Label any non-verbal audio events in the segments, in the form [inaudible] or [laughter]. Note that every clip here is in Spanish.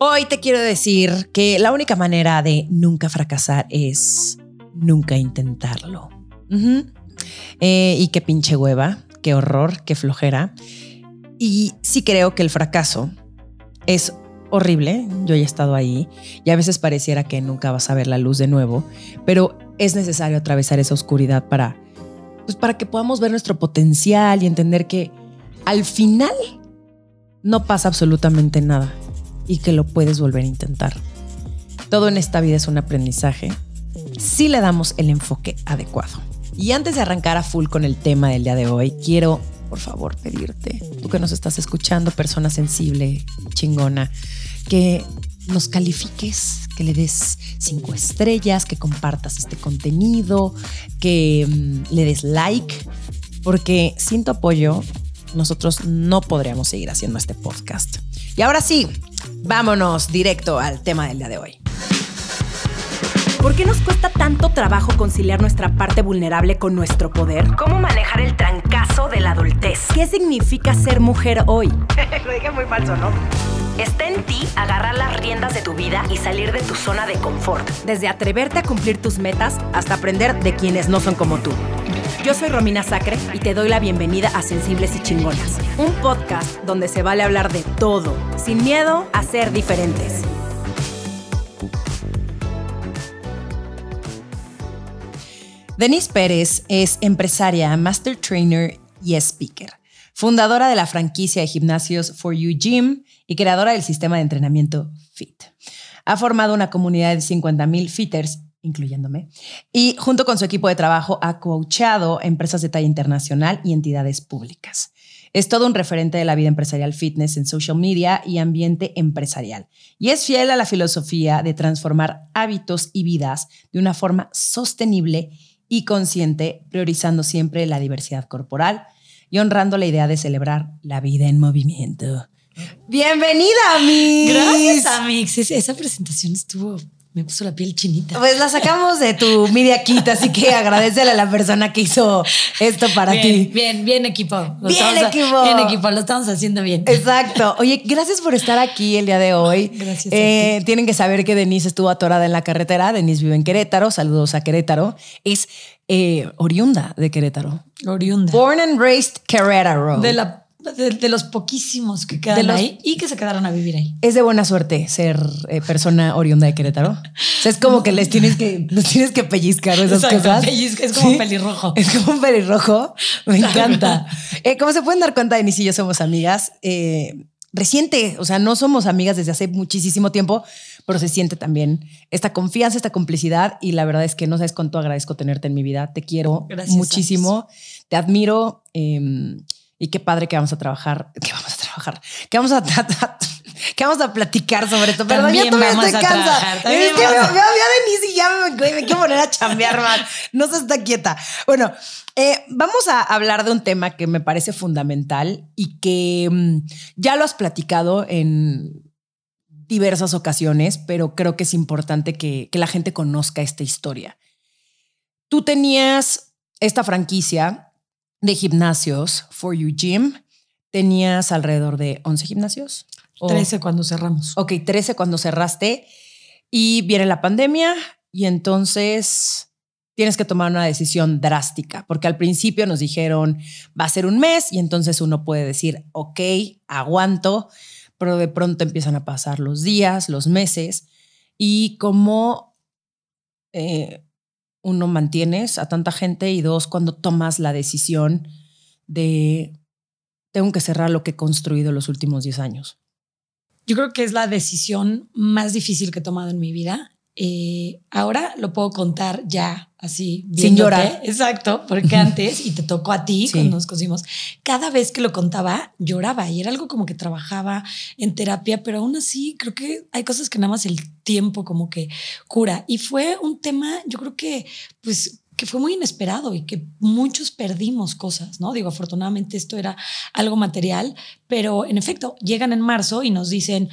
Hoy te quiero decir que la única manera de nunca fracasar es nunca intentarlo. Eh, y qué pinche hueva, qué horror, qué flojera. Y sí creo que el fracaso es horrible. Yo ya he estado ahí y a veces pareciera que nunca vas a ver la luz de nuevo, pero es necesario atravesar esa oscuridad para, pues para que podamos ver nuestro potencial y entender que al final no pasa absolutamente nada y que lo puedes volver a intentar. Todo en esta vida es un aprendizaje si le damos el enfoque adecuado. Y antes de arrancar a full con el tema del día de hoy, quiero, por favor, pedirte, tú que nos estás escuchando, persona sensible, chingona, que nos califiques, que le des cinco estrellas, que compartas este contenido, que mm, le des like, porque sin tu apoyo nosotros no podríamos seguir haciendo este podcast. Y ahora sí, vámonos directo al tema del día de hoy. ¿Por qué nos cuesta tanto trabajo conciliar nuestra parte vulnerable con nuestro poder? ¿Cómo manejar el trancazo de la adultez? ¿Qué significa ser mujer hoy? [laughs] Lo dije muy falso, ¿no? Está en ti agarrar las riendas de tu vida y salir de tu zona de confort. Desde atreverte a cumplir tus metas hasta aprender de quienes no son como tú. Yo soy Romina Sacre y te doy la bienvenida a Sensibles y Chingonas, un podcast donde se vale hablar de todo, sin miedo a ser diferentes. Denise Pérez es empresaria, master trainer y speaker, fundadora de la franquicia de gimnasios For You Gym y creadora del sistema de entrenamiento FIT. Ha formado una comunidad de 50 mil fitters, incluyéndome, y junto con su equipo de trabajo ha coachado empresas de talla internacional y entidades públicas. Es todo un referente de la vida empresarial fitness en social media y ambiente empresarial. Y es fiel a la filosofía de transformar hábitos y vidas de una forma sostenible y consciente, priorizando siempre la diversidad corporal y honrando la idea de celebrar la vida en movimiento. Bienvenida, Miss. Gracias, Amix. Es- Esa presentación estuvo, me puso la piel chinita. Pues la sacamos de tu media kit, así que agradecele a la persona que hizo esto para bien, ti. bien, bien equipo. Lo Bien, estamos- equipo. Bien equipo, lo estamos haciendo bien. Exacto. Oye, gracias por estar aquí el día de hoy. [laughs] Gracias Eh, tienen que saber que Denise estuvo atorada en la carretera. Denise vive en Querétaro. Saludos a Querétaro. Es eh, oriunda de Querétaro. Oriunda. Born and raised Querétaro. De, la, de, de los poquísimos que quedan los- ahí y que se quedaron a vivir ahí. Es de buena suerte ser eh, persona oriunda de Querétaro. O sea, es como que les tienes que, les tienes que pellizcar esas Exacto, cosas. pellizca, es como Sí. pelirrojo. Es como un pelirrojo. Me encanta. Eh, como se pueden dar cuenta, Denise y yo somos amigas. eh, reciente, o sea, no somos amigas desde hace muchísimo tiempo, pero se siente también esta confianza, esta complicidad y la verdad es que no sabes cuánto agradezco tenerte en mi vida. Te quiero Gracias, muchísimo, te admiro eh, y qué padre que vamos a trabajar, que vamos a trabajar, que vamos a que vamos a platicar sobre esto. Perdón, ya También todavía vamos estoy a cansa. trabajar, también Es que veo, vamos a- veo a Denise y ya me, me quiero poner a chambear más. No se está quieta. Bueno, eh, vamos a hablar de un tema que me parece fundamental y que mm, ya lo has platicado en diversas ocasiones, pero creo que es importante que, que la gente conozca esta historia. Tú tenías esta franquicia de gimnasios For You Gym. Tenías alrededor de 11 gimnasios. ¿O- 13 cuando cerramos. Ok, 13 cuando cerraste y viene la pandemia y entonces tienes que tomar una decisión drástica, porque al principio nos dijeron va a ser un mes y entonces uno puede decir, ok, aguanto, pero de pronto empiezan a pasar los días, los meses y cómo eh, uno mantienes a tanta gente y dos, cuando tomas la decisión de tengo que cerrar lo que he construido los últimos 10 años. Yo creo que es la decisión más difícil que he tomado en mi vida. Eh, ahora lo puedo contar ya así. Sin llorar. Exacto, porque antes, y te tocó a ti Sí. cuando nos conocimos, cada vez que lo contaba lloraba y era algo como que trabajaba en terapia, pero aún así creo que hay cosas que nada más el tiempo como que cura. Y fue un tema, yo creo que pues que fue muy inesperado y que muchos perdimos cosas, ¿no? Digo, afortunadamente esto era algo material, pero en efecto, llegan en marzo y nos dicen,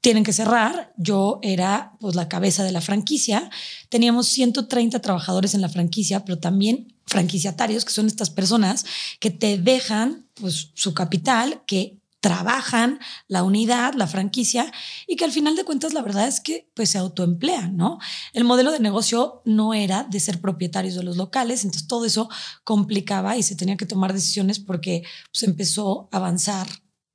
tienen que cerrar. Yo era pues la cabeza de la franquicia. Teníamos 130 trabajadores en la franquicia, pero también franquiciatarios, que son estas personas que te dejan pues su capital, que trabajan la unidad, la franquicia y que al final de cuentas la verdad es que pues se autoemplean, ¿no? El modelo de negocio no era de ser propietarios de los locales, entonces todo eso complicaba y se tenía que tomar decisiones porque pues empezó a avanzar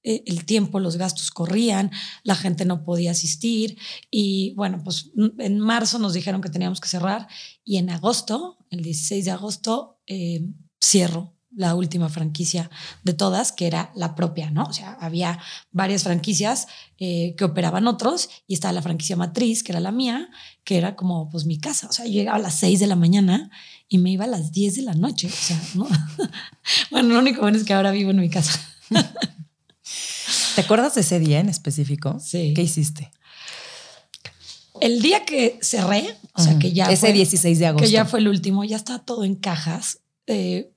el tiempo, los gastos corrían, la gente no podía asistir y bueno, pues en marzo nos dijeron que teníamos que cerrar y en agosto, el 16 de agosto, eh, cierro la última franquicia de todas, que era la propia, ¿no? O sea, había varias franquicias eh, que operaban otros y estaba la franquicia matriz, que era la mía, que era como pues mi casa. O sea, yo llegaba a las 6 de la mañana y me iba a las 10 de la noche. O sea, ¿no? [laughs] bueno, lo único bueno es que ahora vivo en mi casa. [laughs] ¿Te acuerdas de ese día en específico? Sí. ¿Qué hiciste? El día que cerré, o sea, que ya Ese 16 de agosto. Que ya fue el último, ya estaba todo en cajas. Eh,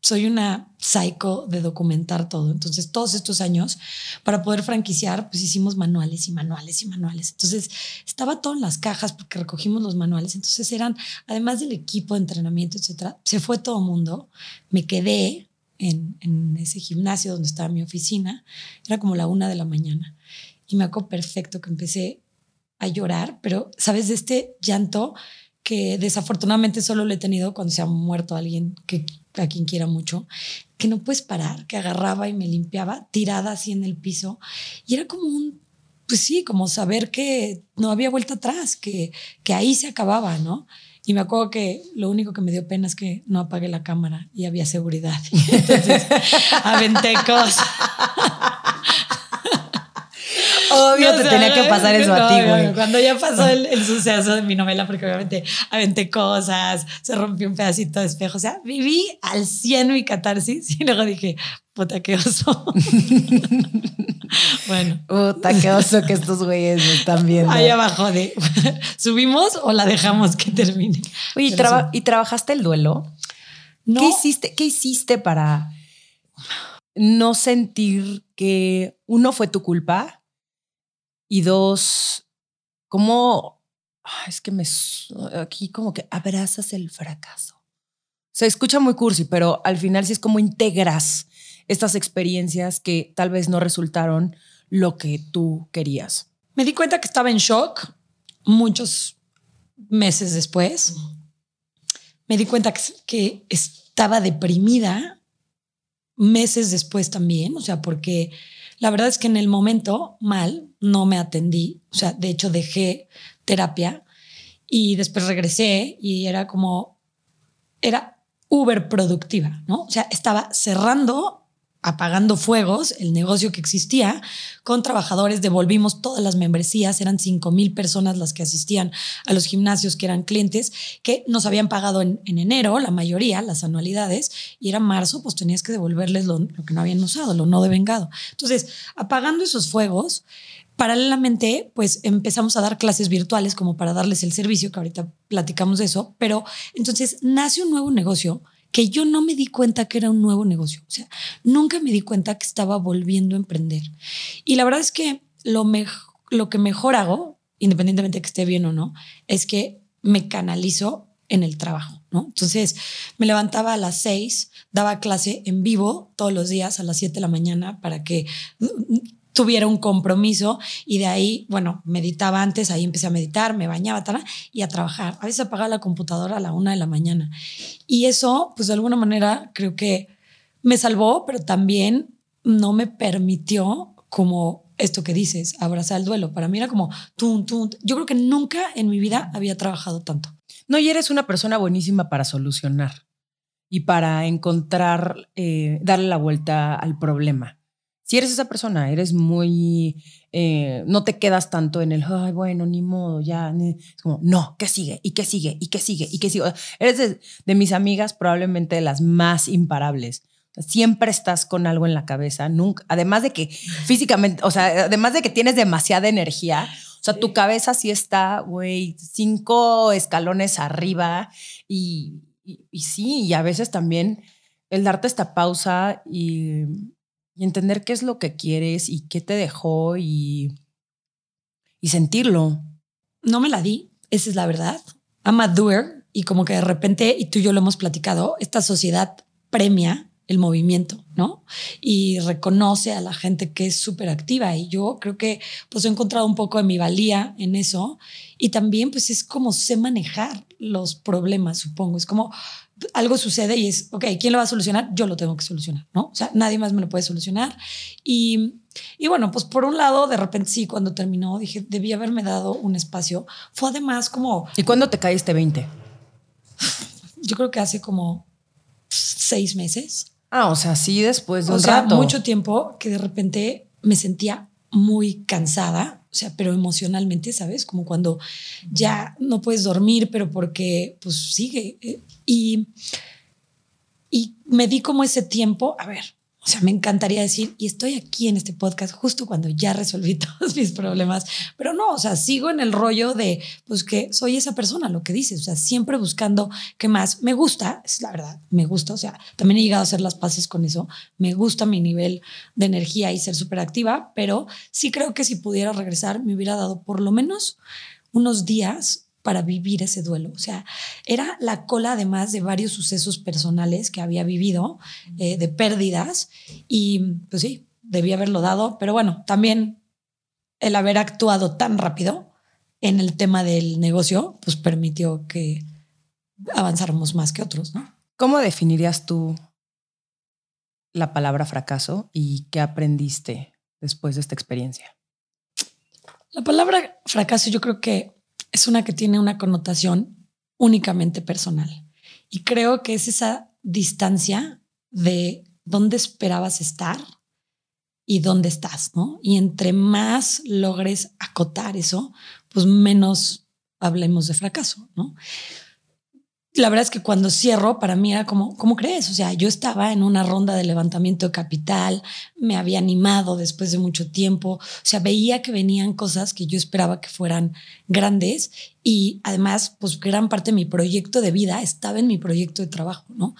soy una psycho de documentar todo. Entonces, todos estos años, para poder franquiciar, pues hicimos manuales y manuales y manuales. Entonces, estaba todo en las cajas porque recogimos los manuales. Entonces, eran, además del equipo de entrenamiento, etcétera, se fue todo mundo. Me quedé en, ese gimnasio donde estaba mi oficina. Era como la una de la mañana. Y me acuerdo perfecto que empecé a llorar, pero, ¿sabes? De este llanto que desafortunadamente solo lo he tenido cuando se ha muerto alguien que a quien quiera mucho, que no puedes parar, que agarraba y me limpiaba tirada así en el piso. Y era como un, pues sí, como saber que no había vuelta atrás, que, que ahí se acababa, ¿no? Y me acuerdo que lo único que me dio pena es que no apagué la cámara y había seguridad. [laughs] Entonces aventé cosas. Obvio, te tenía que pasar eso a ti, güey. Cuando ya pasó el, el, suceso de mi novela, porque obviamente aventé cosas, se rompió un pedacito de espejo. O sea, viví al 100 mi catarsis y luego dije, puta, qué oso. [laughs] bueno. Puta, qué oso que estos güeyes me están viendo. Ahí abajo de, [laughs] ¿subimos o la dejamos que termine? Oye, ¿y, traba ¿y trabajaste el duelo? No. ¿Qué hiciste, ¿Qué hiciste para no sentir que uno fue tu culpa y dos, ¿cómo? Es que me. Aquí como que abrazas el fracaso. Se escucha muy cursi, pero al final sí es como integras estas experiencias que tal vez no resultaron lo que tú querías. Me di cuenta que estaba en shock muchos meses después. Me di cuenta que, que estaba deprimida meses después también, o sea, porque la verdad es que en el momento mal no me atendí, o sea, de hecho dejé terapia y después regresé y era como, era uber productiva, ¿no? O sea, estaba cerrando apagando fuegos el negocio que existía con trabajadores, devolvimos todas las membresías, eran 5 mil personas las que asistían a los gimnasios que eran clientes, que nos habían pagado en, en enero, la mayoría, las anualidades, y era marzo, pues tenías que devolverles lo, lo que no habían usado, lo no devengado. Entonces, apagando esos fuegos, paralelamente, pues empezamos a dar clases virtuales como para darles el servicio, que ahorita platicamos de eso, pero entonces nace un nuevo negocio que yo no me di cuenta que era un nuevo negocio. O sea, nunca me di cuenta que estaba volviendo a emprender. Y la verdad es que lo, lo que mejor hago, independientemente de que esté bien o no, es que me canalizo en el trabajo, ¿no? Entonces me levantaba a las seis, daba clase en vivo todos los días a las siete de la mañana para que tuviera un compromiso y de ahí, bueno, meditaba antes, ahí empecé a meditar, me bañaba tal, y a trabajar. A veces apagaba la computadora a la una de la mañana. Y eso, pues de alguna manera, creo que me salvó, pero también no me permitió como esto que dices, abrazar el duelo. Para mí era como, tum, tum. Yo creo que nunca en mi vida había trabajado tanto. No, y eres una persona buenísima para solucionar y para encontrar, eh, darle la vuelta al problema si eres esa persona, eres muy, eh, no te quedas tanto en el, ay, bueno, ni modo, ya, es como, no, ¿qué sigue? ¿Y qué sigue? ¿Y qué sigue? ¿Y qué sigue? Eres de, mis amigas probablemente de las más imparables. siempre estás con algo en la cabeza, nunca, además de que físicamente, o sea, además de que tienes demasiada energía, o sea, tu cabeza sí está, güey, cinco escalones arriba y, y, y sí, y a veces también el darte esta pausa y y entender qué es lo que quieres y qué te dejó y, y sentirlo. No me la di, esa es la verdad. I'm a y como que de repente, y tú y yo lo hemos platicado, esta sociedad premia el movimiento, ¿no? Y reconoce a la gente que es súper activa y yo creo que pues he encontrado un poco de mi valía en eso y también pues es como sé manejar los problemas, supongo, es como algo sucede y es, ok, ¿quién lo va a solucionar? Yo lo tengo que solucionar, ¿no? O sea, nadie más me lo puede solucionar. Y, y bueno, pues por un lado, de repente sí, cuando terminó, dije, debí haberme dado un espacio. Fue además como... ¿Y cuándo te caíste 20? Yo creo que hace como seis meses. Ah, o sea, sí, después de un o sea, rato. mucho tiempo que de repente me sentía muy cansada, o sea, pero emocionalmente, ¿sabes? Como cuando ya no puedes dormir, pero porque pues sigue. eh, Y, y me di como ese tiempo, a ver, o sea, me encantaría decir, y estoy aquí en este podcast justo cuando ya resolví [laughs] todos mis problemas, pero no, o sea, sigo en el rollo de, pues que soy esa persona, lo que dices, o sea, siempre buscando qué más. Me gusta, es la verdad, me gusta, o sea, también he llegado a hacer las paces con eso, me gusta mi nivel de energía y ser súper activa, pero sí creo que si pudiera regresar, me hubiera dado por lo menos unos días para vivir ese duelo. O sea, era la cola además de varios sucesos personales que había vivido, eh, de pérdidas, y pues sí, debía haberlo dado, pero bueno, también el haber actuado tan rápido en el tema del negocio, pues permitió que avanzáramos más que otros, ¿no? ¿Cómo definirías tú la palabra fracaso y qué aprendiste después de esta experiencia? La palabra fracaso yo creo que es una que tiene una connotación únicamente personal. Y creo que es esa distancia de dónde esperabas estar y dónde estás, ¿no? Y entre más logres acotar eso, pues menos hablemos de fracaso, ¿no? La verdad es que cuando cierro, para mí era como, ¿cómo crees? O sea, yo estaba en una ronda de levantamiento de capital, me había animado después de mucho tiempo, o sea, veía que venían cosas que yo esperaba que fueran grandes y además, pues gran parte de mi proyecto de vida estaba en mi proyecto de trabajo, ¿no?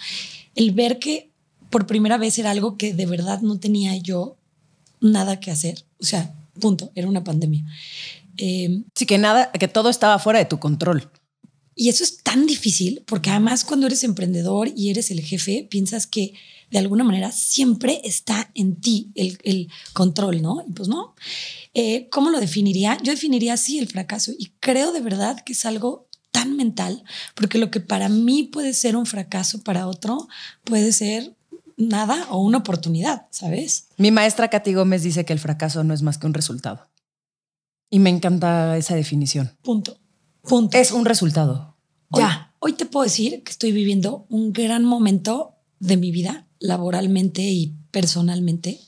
El ver que por primera vez era algo que de verdad no tenía yo nada que hacer, o sea, punto, era una pandemia. Eh, Sí, que nada, que todo estaba fuera de tu control. Y eso es tan difícil porque además cuando eres emprendedor y eres el jefe, piensas que de alguna manera siempre está en ti el, el control, ¿no? Y pues no. Eh, ¿Cómo lo definiría? Yo definiría así el fracaso y creo de verdad que es algo tan mental porque lo que para mí puede ser un fracaso, para otro puede ser nada o una oportunidad, ¿sabes? Mi maestra Katy Gómez dice que el fracaso no es más que un resultado. Y me encanta esa definición. Punto. Punto. Es un resultado. Hoy, Ya. hoy te puedo decir que estoy viviendo un gran momento de mi vida, laboralmente y personalmente.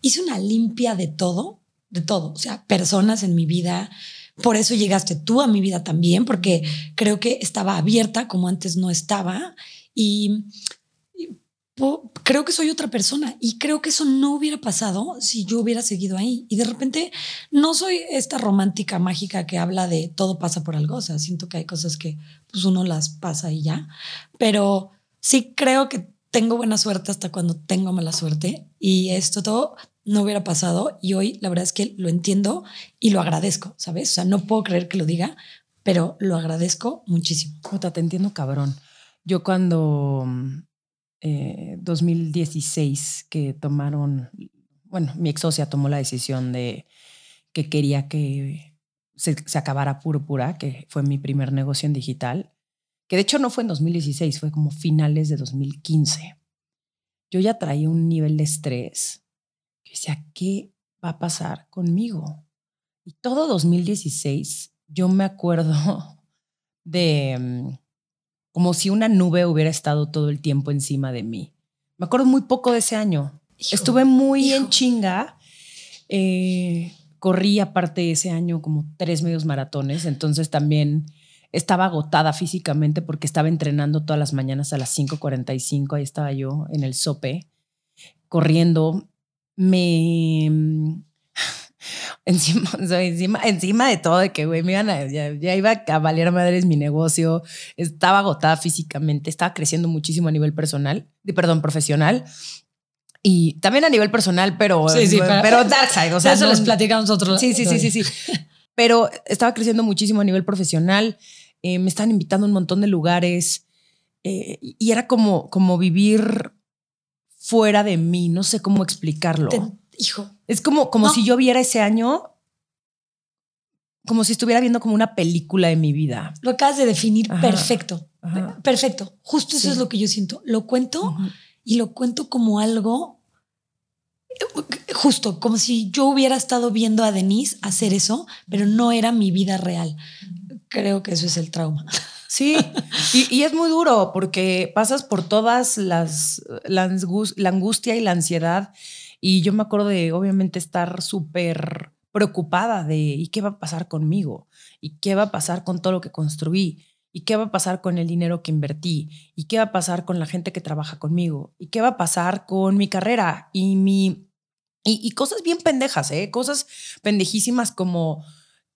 Hice una limpia de todo, de todo, o sea, personas en mi vida. Por eso llegaste tú a mi vida también, porque creo que estaba abierta como antes no estaba. Y, creo que soy otra persona y creo que eso no hubiera pasado si yo hubiera seguido ahí. Y de repente no soy esta romántica mágica que habla de todo pasa por algo. O sea, siento que hay cosas que pues uno las pasa y ya. Pero sí creo que tengo buena suerte hasta cuando tengo mala suerte. Y esto todo no hubiera pasado. Y hoy la verdad es que lo entiendo y lo agradezco, ¿sabes? O sea, no puedo creer que lo diga, pero lo agradezco muchísimo. Puta, te entiendo, cabrón. Yo cuando eh, 2016 que tomaron, bueno, mi ex socia tomó la decisión de que quería que se, se acabara Púrpura, que fue mi primer negocio en digital, que de hecho no fue en 2016, fue como finales de 2015. Yo ya traía un nivel de estrés. que decía, ¿qué va a pasar conmigo? Y todo 2016, yo me acuerdo [laughs] de mm, como si una nube hubiera estado todo el tiempo encima de mí. Me acuerdo muy poco de ese año. Hijo, Estuve muy en chinga. Eh, corrí aparte ese año como tres medios maratones, entonces también estaba agotada físicamente porque estaba entrenando todas las mañanas a las 5.45, ahí estaba yo en el sope, corriendo. Me... [laughs] Encima, o sea, encima, encima de todo, de que, güey, me iban a, ya, ya iba a valer madres mi negocio, estaba agotada físicamente, estaba creciendo muchísimo a nivel personal, de, perdón, profesional. Y también a nivel personal, pero, para- pero dark side, o sea, eso no- les platicamos otro Sí, sí, sí, sí, sí. Pero estaba creciendo muchísimo a nivel profesional. eh, me estaban invitando a un montón de lugares. eh, y era como, como vivir fuera de mí, no sé cómo explicarlo. hijo. Es como, como si yo viera ese año como si estuviera viendo como una película de mi vida. Lo acabas de definir perfecto. Perfecto. Justo eso es lo que yo siento. Lo cuento y lo cuento como algo justo, como si yo hubiera estado viendo a Denise hacer eso, pero no era mi vida real. Creo que eso es el trauma. Sí, y, es muy duro porque pasas por todas las, la, la angustia y la ansiedad. Y yo me acuerdo de, obviamente, estar súper preocupada de ¿y qué va a pasar conmigo? ¿Y qué va a pasar con todo lo que construí? ¿Y qué va a pasar con el dinero que invertí? ¿Y qué va a pasar con la gente que trabaja conmigo? ¿Y qué va a pasar con mi carrera y mi... Y, cosas bien pendejas, ¿eh? Cosas pendejísimas como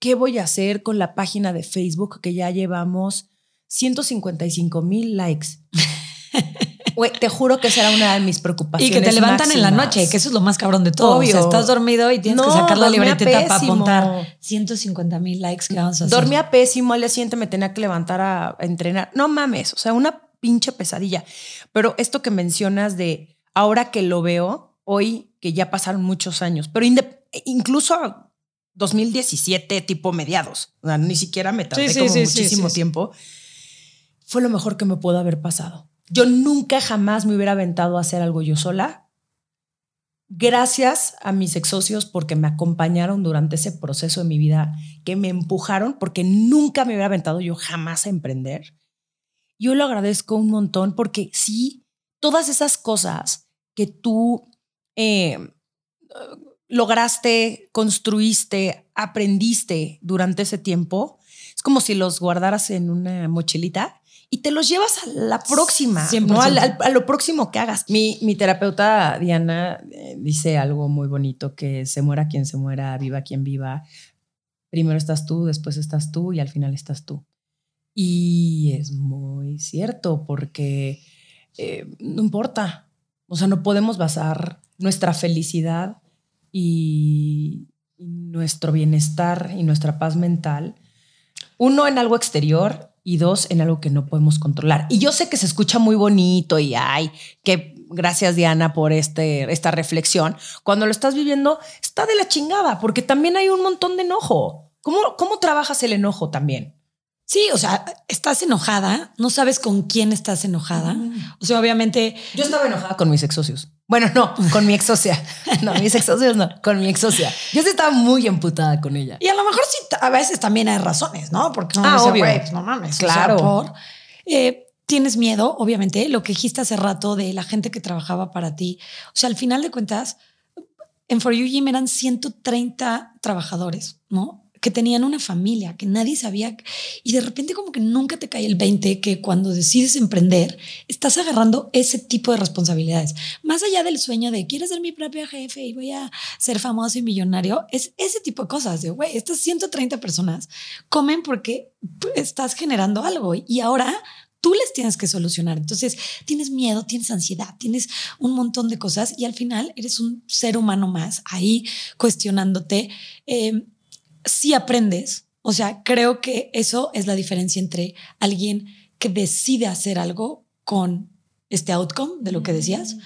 ¿qué voy a hacer con la página de Facebook que ya llevamos 155 mil likes? [laughs] te juro que será una de mis preocupaciones. Y que te levantan en la noche, que eso es lo más cabrón de todo. Obvio. O sea, estás dormido y tienes que sacar la libretita para apuntar 150 mil likes que vamos a hacer. Dormía pésimo, al día siguiente me tenía que levantar a, entrenar. No mames, o sea, una pinche pesadilla. Pero esto que mencionas de ahora que lo veo, hoy que ya pasaron muchos años, pero incluso 2017, tipo mediados, o sea, ni siquiera me tardé como muchísimo tiempo, fue lo mejor que me pudo haber pasado. Yo nunca jamás me hubiera aventado a hacer algo yo sola. Gracias a mis ex socios porque me acompañaron durante ese proceso de mi vida, que me empujaron porque nunca me hubiera aventado yo jamás a emprender. Yo lo agradezco un montón porque sí, todas esas cosas que tú eh, lograste, construiste, aprendiste durante ese tiempo, es como si los guardaras en una mochilita y te los llevas a la próxima, ¿no? A, lo próximo que hagas. Mi, mi terapeuta Diana eh, dice algo muy bonito, que se muera quien se muera, viva quien viva. Primero estás tú, después estás tú y al final estás tú. Y es muy cierto porque eh, no importa, o sea, no podemos basar nuestra felicidad y nuestro bienestar y nuestra paz mental, uno en algo exterior y dos, en algo que no podemos controlar. Y yo sé que se escucha muy bonito y ay, que gracias Diana por este, esta reflexión. Cuando lo estás viviendo, está de la chingada, porque también hay un montón de enojo. ¿Cómo, cómo trabajas el enojo también? Sí, o sea, estás enojada, no sabes con quién estás enojada. O sea, obviamente. Yo estaba enojada con mis ex socios. Bueno, no, con mi ex socia. [laughs] No, mis ex socios no, con mi ex socia. Yo sí estaba muy emputada con ella. Y a lo mejor sí, a veces también hay razones, ¿no? Porque no, ah, obvio. no mames. Claro. Eh, tienes miedo, obviamente, lo que dijiste hace rato de la gente que trabajaba para ti. O sea, al final de cuentas, en For You Gym eran 130 trabajadores, ¿no? Que tenían una familia, que nadie sabía. Y de repente como que nunca te cae el 20 que cuando decides emprender, estás agarrando ese tipo de responsabilidades. Más allá del sueño de quiero ser mi propio jefe y voy a ser famoso y millonario, es ese tipo de cosas de, güey, estas 130 personas comen porque estás generando algo y ahora tú les tienes que solucionar. Entonces, tienes miedo, tienes ansiedad, tienes un montón de cosas y al final eres un ser humano más ahí cuestionándote. Eh, si aprendes. O sea, creo que eso es la diferencia entre alguien que decide hacer algo con este outcome de lo que decías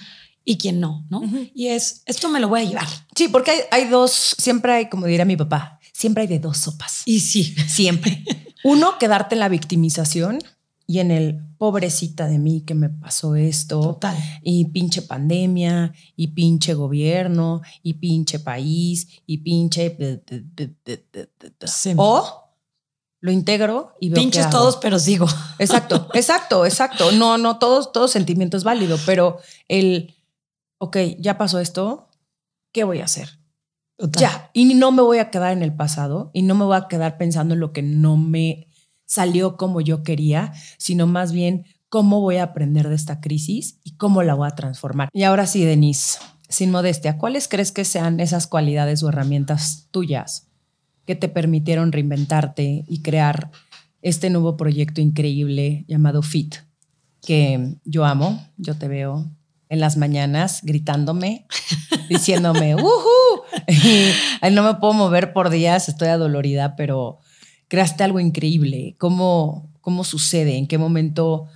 y quien no, ¿no? Y es, esto me lo voy a llevar. Sí, porque hay, hay, dos, siempre hay, como diría mi papá, siempre hay de dos sopas. Y sí. Siempre. Uno, quedarte en la victimización y en el pobrecita de mí que me pasó esto. Total. Y pinche pandemia, y pinche gobierno, y pinche país, y pinche. O lo integro y veo Pinches todos, pero sigo. Exacto, [laughs] exacto, exacto. No, no, todos, todo sentimiento es válido, pero el, ok, ya pasó esto, ¿qué voy a hacer? Ya, y no me voy a quedar en el pasado y no me voy a quedar pensando en lo que no me salió como yo quería, sino más bien cómo voy a aprender de esta crisis y cómo la voy a transformar. Y ahora sí, Denise, sin modestia, ¿cuáles crees que sean esas cualidades o herramientas tuyas que te permitieron reinventarte y crear este nuevo proyecto increíble llamado FIT, que yo amo, yo te veo en las mañanas gritándome, [laughs] diciéndome, ¡Uhú! [laughs] no me puedo mover por días, estoy adolorida, pero creaste algo increíble. ¿Cómo, cómo sucede? ¿En qué momento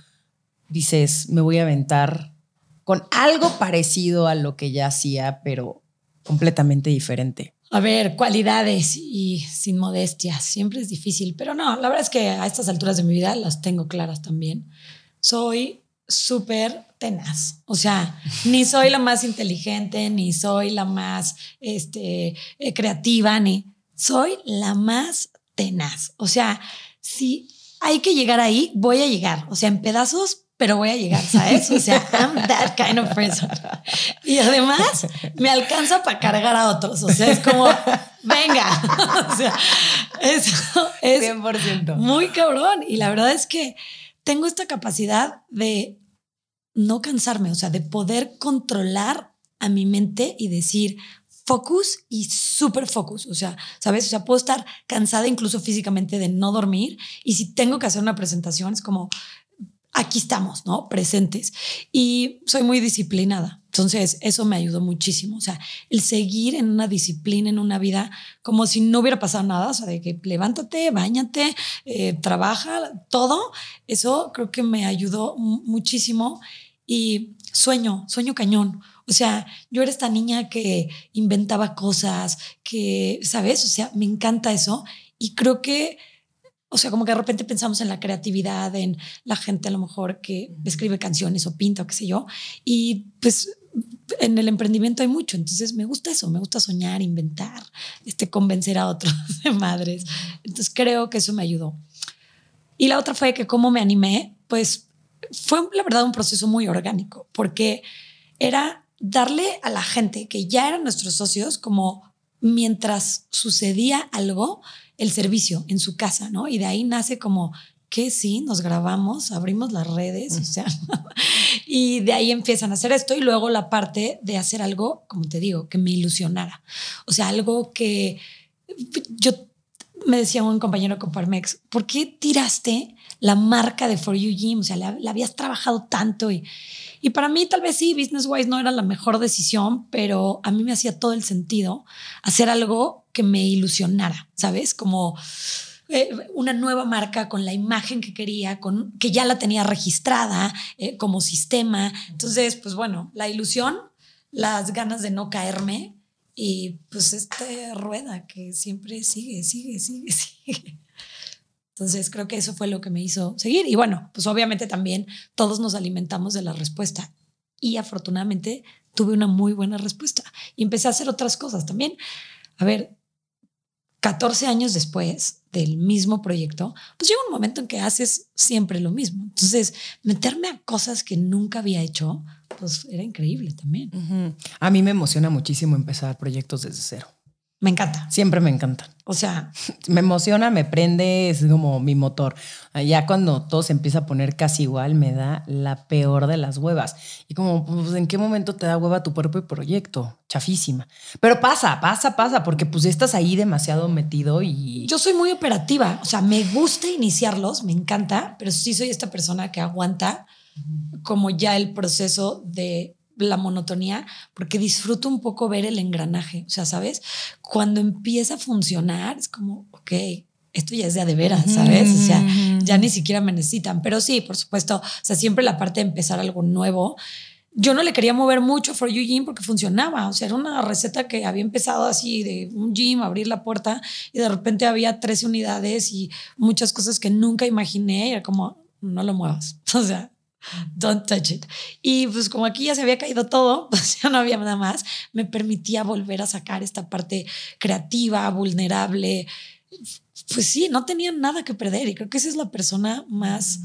dices, me voy a aventar con algo parecido a lo que ya hacía, pero completamente diferente. A ver, cualidades y sin modestia, siempre es difícil, pero no, la verdad es que a estas alturas de mi vida las tengo claras también. Soy súper tenaz, o sea, ni soy la más inteligente, ni soy la más este, eh, creativa, ni soy la más tenaz. O sea, si hay que llegar ahí, voy a llegar, o sea, en pedazos, pero voy a llegar, ¿sabes? O sea, I'm that kind of person. Y además me alcanza para cargar a otros. O sea, es como, venga. O sea, eso es 100%. muy cabrón. Y la verdad es que tengo esta capacidad de no cansarme, o sea, de poder controlar a mi mente y decir, focus y súper focus. O sea, ¿sabes? O sea, puedo estar cansada incluso físicamente de no dormir y si tengo que hacer una presentación es como, aquí estamos, ¿no? Presentes. Y soy muy disciplinada. Entonces, eso me ayudó muchísimo. O sea, el seguir en una disciplina, en una vida, como si no hubiera pasado nada, o sea, de que levántate, bañate, eh, trabaja, todo, eso creo que me ayudó muchísimo. Y sueño, sueño cañón. O sea, yo era esta niña que inventaba cosas, que, ¿sabes? O sea, me encanta eso. Y creo que o sea, como que de repente pensamos en la creatividad, en la gente a lo mejor que escribe canciones o pinta o qué sé yo. Y pues en el emprendimiento hay mucho. Entonces me gusta eso, me gusta soñar, inventar, este, convencer a otros [laughs] de madres. Entonces creo que eso me ayudó. Y la otra fue que cómo me animé, pues fue la verdad un proceso muy orgánico, porque era darle a la gente que ya eran nuestros socios como mientras sucedía algo, el servicio en su casa, ¿no? Y de ahí nace como que sí, nos grabamos, abrimos las redes, o sea, [laughs] y de ahí empiezan a hacer esto y luego la parte de hacer algo, como te digo, que me ilusionara. O sea, algo que yo me decía un compañero con Parmex, ¿por qué tiraste la marca de For You Gym? O sea, la, habías trabajado tanto y, y para mí tal vez sí, business wise no era la mejor decisión, pero a mí me hacía todo el sentido hacer algo que me ilusionara, ¿sabes? Como eh, una nueva marca con la imagen que quería, con, que ya la tenía registrada eh, como sistema. Entonces, pues bueno, la ilusión, las ganas de no caerme y pues esta rueda que siempre sigue, sigue, sigue, [laughs] sigue. Entonces creo que eso fue lo que me hizo seguir. Y bueno, pues obviamente también todos nos alimentamos de la respuesta. Y afortunadamente tuve una muy buena respuesta. Y empecé a hacer otras cosas también. A ver, 14 años después del mismo proyecto, pues llega un momento en que haces siempre lo mismo. Entonces, meterme a cosas que nunca había hecho, pues era increíble también. A mí me emociona muchísimo empezar proyectos desde cero. Me encanta. Siempre me encantan. O sea, [laughs] me emociona, me prende, es como mi motor. Ya cuando todo se empieza a poner casi igual, me da la peor de las huevas. Y como, pues, ¿en qué momento te da hueva tu propio proyecto? Chafísima. Pero pasa, pasa, pasa, porque pues estás ahí demasiado metido y... Yo soy muy operativa, o sea, me gusta iniciarlos, me encanta, pero sí soy esta persona que aguanta como ya el proceso de la monotonía porque disfruto un poco ver el engranaje. O sea, ¿sabes? Cuando empieza a funcionar, es como, ok, esto ya es de a de veras, ¿sabes? O sea, ya ni siquiera me necesitan. Pero sí, por supuesto, o sea, siempre la parte de empezar algo nuevo. Yo no le quería mover mucho For You Gym porque funcionaba. O sea, era una receta que había empezado así de un gym, abrir la puerta y de repente había 13 unidades y muchas cosas que nunca imaginé. Era como, no lo muevas. [laughs] O sea, Don't touch it. Y pues como aquí ya se había caído todo, [laughs] pues ya no había nada más, me permitía volver a sacar esta parte creativa, vulnerable. Pues sí, no tenía nada que perder y creo que esa es la persona más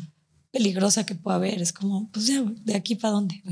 peligrosa que pueda haber. Es como, pues ya, de aquí para dónde.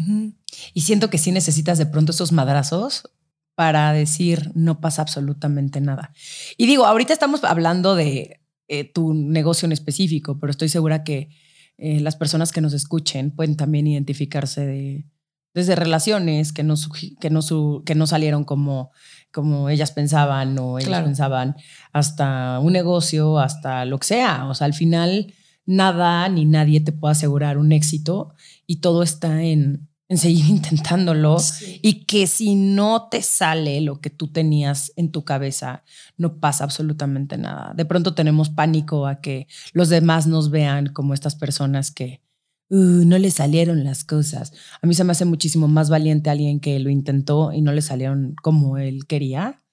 Y siento que sí necesitas de pronto esos madrazos para decir no pasa absolutamente nada. Y digo, ahorita estamos hablando de eh, tu negocio en específico, pero estoy segura que eh, las personas que nos escuchen pueden también identificarse de, desde relaciones que no, que no, que no salieron como, como ellas pensaban o ellos pensaban, hasta un negocio, hasta lo que sea. O sea, al final nada ni nadie te puede asegurar un éxito y todo está en, en seguir [laughs] intentándolo y que si no te sale lo que tú tenías en tu cabeza, no pasa absolutamente nada. De pronto tenemos pánico a que los demás nos vean como estas personas que uh, no le salieron las cosas. A mí se me hace muchísimo más valiente alguien que lo intentó y no le salieron como él quería,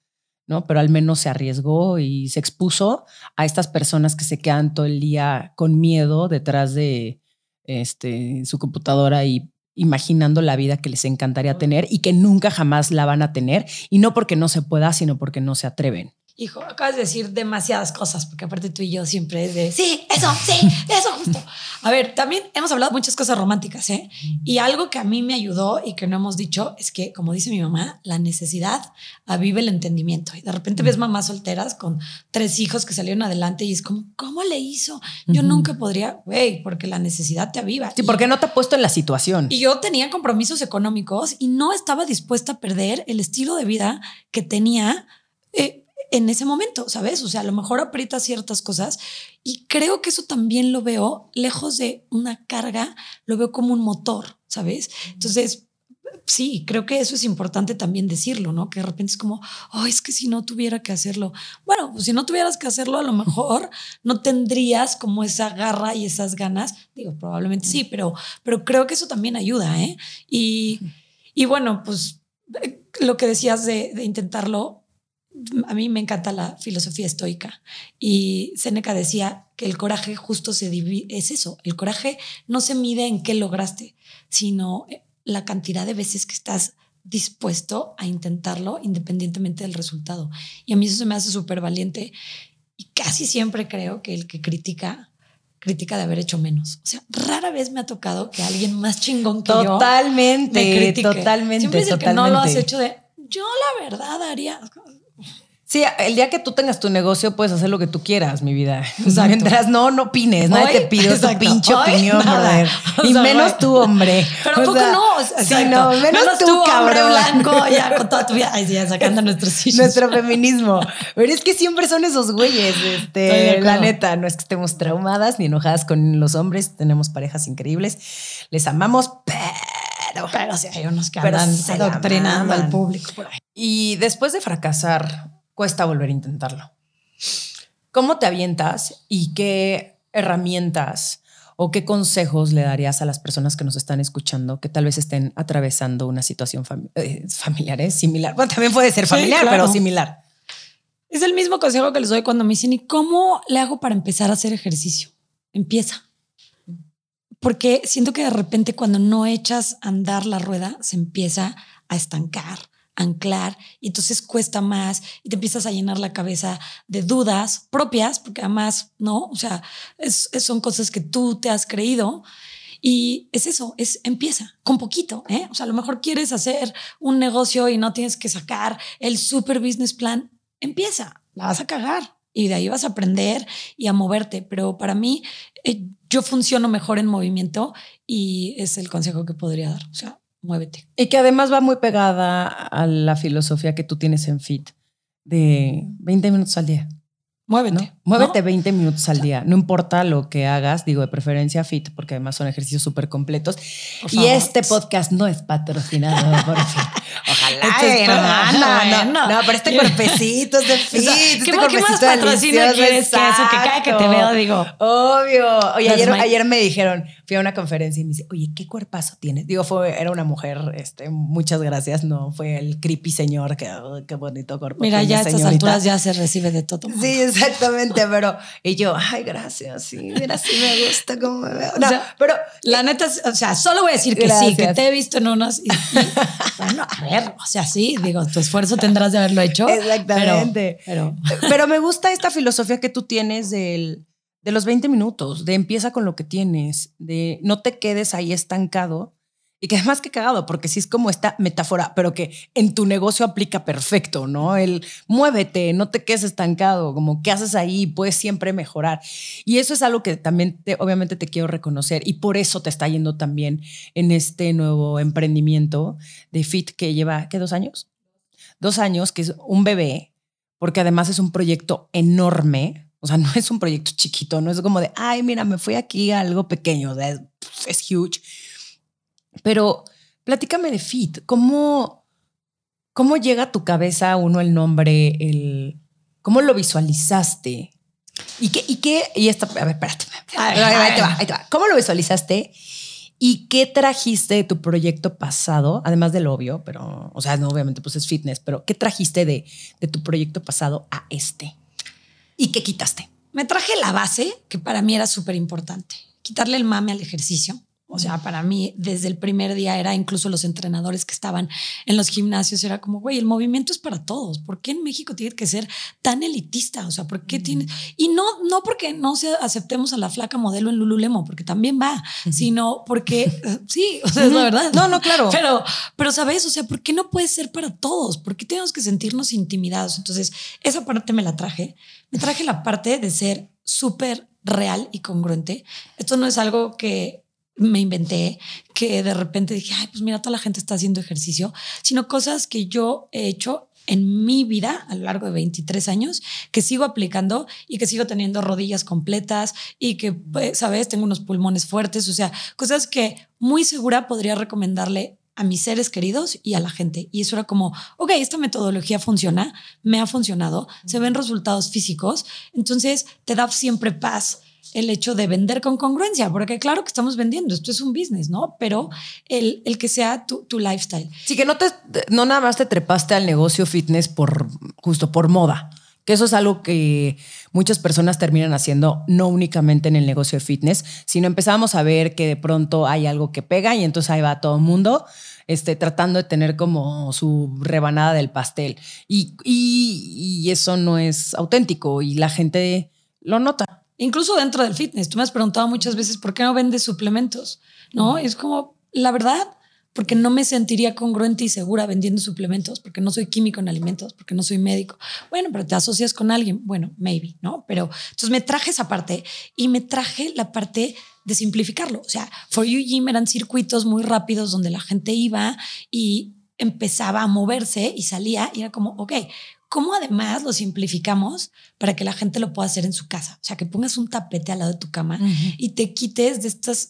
¿no? Pero al menos se arriesgó y se expuso a estas personas que se quedan todo el día con miedo detrás de este, su computadora y imaginando la vida que les encantaría tener y que nunca jamás la van a tener. Y no porque no se pueda, sino porque no se atreven. Hijo, acabas de decir demasiadas cosas, porque aparte tú y yo siempre es de, sí, eso, sí, eso justo. A ver, también hemos hablado muchas cosas románticas, ¿eh? Y algo que a mí me ayudó y que no hemos dicho es que, como dice mi mamá, la necesidad aviva el entendimiento. Y de repente ves mamás solteras con tres hijos que salieron adelante y es como, ¿cómo le hizo? Yo nunca podría, güey, porque la necesidad te aviva. Sí, porque no te ha puesto en la situación. Y yo tenía compromisos económicos y no estaba dispuesta a perder el estilo de vida que tenía. Eh, en ese momento, ¿sabes? O sea, a lo mejor aprieta ciertas cosas y creo que eso también lo veo lejos de una carga, lo veo como un motor, ¿sabes? Entonces, sí, creo que eso es importante también decirlo, ¿no? Que de repente es como, oh, es que si no tuviera que hacerlo. Bueno, pues si no tuvieras que hacerlo, a lo mejor no tendrías como esa garra y esas ganas. Digo, probablemente sí, pero, pero creo que eso también ayuda, ¿eh? Y, y bueno, pues eh, lo que decías de, de intentarlo, a mí me encanta la filosofía estoica y Seneca decía que el coraje justo se divide, es eso, el coraje no se mide en qué lograste, sino eh, la cantidad de veces que estás dispuesto a intentarlo independientemente del resultado. Y a mí eso se me hace súper valiente y casi siempre creo que el que critica critica de haber hecho menos. O sea, rara vez me ha tocado que alguien más chingón que totalmente, yo me critique. Totalmente, Siempre es el totalmente. que no lo has hecho de yo la verdad haría Sí, el día que tú tengas tu negocio puedes hacer lo que tú quieras, mi vida. Exacto. Mientras no, no opines, nadie Hoy, te pide tu pinche Hoy, opinión, brother. [laughs] O Y sea, menos tú, hombre. Pero O poco sea, no. Sí, no, menos, tú, cabrón. blanco, ya con toda tu vida. Ay, sí, ya sacando nuestros issues. Nuestro feminismo. Pero es que siempre son esos güeyes. Este, la neta, no es que estemos traumadas ni enojadas con los hombres. Tenemos parejas increíbles. Les amamos, pero. Pero sí, hay unos que andan adoctrinando al público por ahí. Y después de fracasar, cuesta volver a intentarlo. ¿Cómo te avientas y qué herramientas o qué consejos le darías a las personas que nos están escuchando que tal vez estén atravesando una situación fami- eh, familiar, ¿eh? similar? Bueno, también puede ser Sí, familiar, claro. pero similar. Es el mismo consejo que les doy cuando me dicen, ¿y cómo le hago para empezar a hacer ejercicio? Empieza. Porque siento que de repente cuando no echas a andar la rueda, se empieza a estancar, anclar, y entonces cuesta más y te empiezas a llenar la cabeza de dudas propias, porque además, ¿no? O sea, es- es- son cosas que tú te has creído. Y es eso, es empieza con poquito, ¿eh? O sea, a lo mejor quieres hacer un negocio y no tienes que sacar el super business plan. Empieza, la vas a cagar y de ahí vas a aprender y a moverte. Pero para mí, eh, yo funciono mejor en movimiento y es el consejo que podría dar. O sea, muévete. Y que además va muy pegada a la filosofía que tú tienes en FIT de 20 minutos al día. Muévete. ¿no? Muévete ¿no? 20 minutos al día. No importa lo que hagas, digo de preferencia fit, porque además son ejercicios súper completos. Y este podcast no es patrocinado [laughs] por fit. Ojalá, Este es hermana, para- no, bueno. no, pero este cuerpecito es de fit. [laughs] O sea, este ¿qué, más- delicioso, quieres que eso? Que cada que te veo digo, Obvio. Oye, ayer, ayer me dijeron, fui a una conferencia y me dice, oye, ¿qué cuerpazo tienes? Digo, fue, era una mujer, este, muchas gracias, no fue el creepy señor, que oh, qué bonito cuerpo. mira, ya a estas alturas ya se recibe de todo. Sí, exactamente, pero y yo, ay, gracias, sí, mira, sí me gusta cómo me veo. No, sea, pero La neta, es- o sea, solo voy a decir que sí, que Gracias. te he visto en unas. y- y- [laughs] bueno, a ver, o sea, sí, digo, tu esfuerzo tendrás de haberlo hecho. Exactamente. Pero, pero me gusta esta filosofía que tú tienes del, de los 20 minutos, de empieza con lo que tienes, de no te quedes ahí estancado. Y que además que cagado, porque sí es como esta metáfora, pero que en tu negocio aplica perfecto, ¿no? El muévete, no te quedes estancado, como qué haces ahí, puedes siempre mejorar. Y eso es algo que también, te- obviamente, te quiero reconocer y por eso te está yendo también en este nuevo emprendimiento de Fit que lleva, ¿qué? ¿Dos años? Dos años, que es un bebé, porque además es un proyecto enorme. O sea, [laughs] no es un proyecto chiquito, no es como de, ay, mira, me fui aquí a algo pequeño, o sea, es, es huge. Pero platícame de Fit, ¿cómo, cómo llega a tu cabeza uno el nombre, el, cómo lo visualizaste? ¿Y qué, y qué, y esta, a ver, espérate, ahí, te va, ahí te va. ¿Cómo lo visualizaste? ¿Y qué trajiste de tu proyecto pasado? Además del obvio, pero, o sea, no, obviamente pues es fitness, pero ¿qué trajiste de, de tu proyecto pasado a este? ¿Y qué quitaste? Me traje la base, que para mí era súper importante. Quitarle el mame al ejercicio. O sea, para mí, desde el primer día era incluso los entrenadores que estaban en los gimnasios, era como, güey, el movimiento es para todos. ¿Por qué en México tiene que ser tan elitista? O sea, ¿por qué tiene? Y no, no porque no se aceptemos a la flaca modelo en Lululemon, porque también va, sino porque [laughs] sí, o sea, es la verdad. No, no, claro. Pero, pero sabes, o sea, ¿por qué no puede ser para todos? ¿Por qué tenemos que sentirnos intimidados? Entonces, esa parte me la traje. Me traje la parte de ser súper real y congruente. Esto no es algo que me inventé, que de repente dije, ay, pues mira, toda la gente está haciendo ejercicio, sino cosas que yo he hecho en mi vida a lo largo de 23 años que sigo aplicando y que sigo teniendo rodillas completas y que, pues, sabes, tengo unos pulmones fuertes, o sea, cosas que muy segura podría recomendarle a mis seres queridos y a la gente. Y eso era como, ok, esta metodología funciona, me ha funcionado, se ven resultados físicos, entonces te da siempre paz el hecho de vender con congruencia, porque claro que estamos vendiendo, esto es un business, ¿no? Pero el, el que sea tu, tu, lifestyle. Sí, que no, te, no nada más te trepaste al negocio fitness por justo por moda, que eso es algo que muchas personas terminan haciendo, no únicamente en el negocio de fitness, sino empezamos a ver que de pronto hay algo que pega y entonces ahí va todo el mundo. Este, tratando de tener como su rebanada del pastel. Y, y, y eso no es auténtico y la gente lo nota incluso dentro del fitness. Tú me has preguntado muchas veces por qué no vendes suplementos, ¿no? Es como, la verdad, porque no me sentiría congruente y segura vendiendo suplementos, porque no soy químico en alimentos, porque no soy médico. Bueno, pero te asocias con alguien, bueno, maybe, ¿no? Pero entonces me traje esa parte y me traje la parte de simplificarlo. O sea, For You Gym eran circuitos muy rápidos donde la gente iba y empezaba a moverse y salía y era como, ok, ¿Cómo además lo simplificamos para que la gente lo pueda hacer en su casa? O sea, que pongas un tapete al lado de tu cama y te quites de estos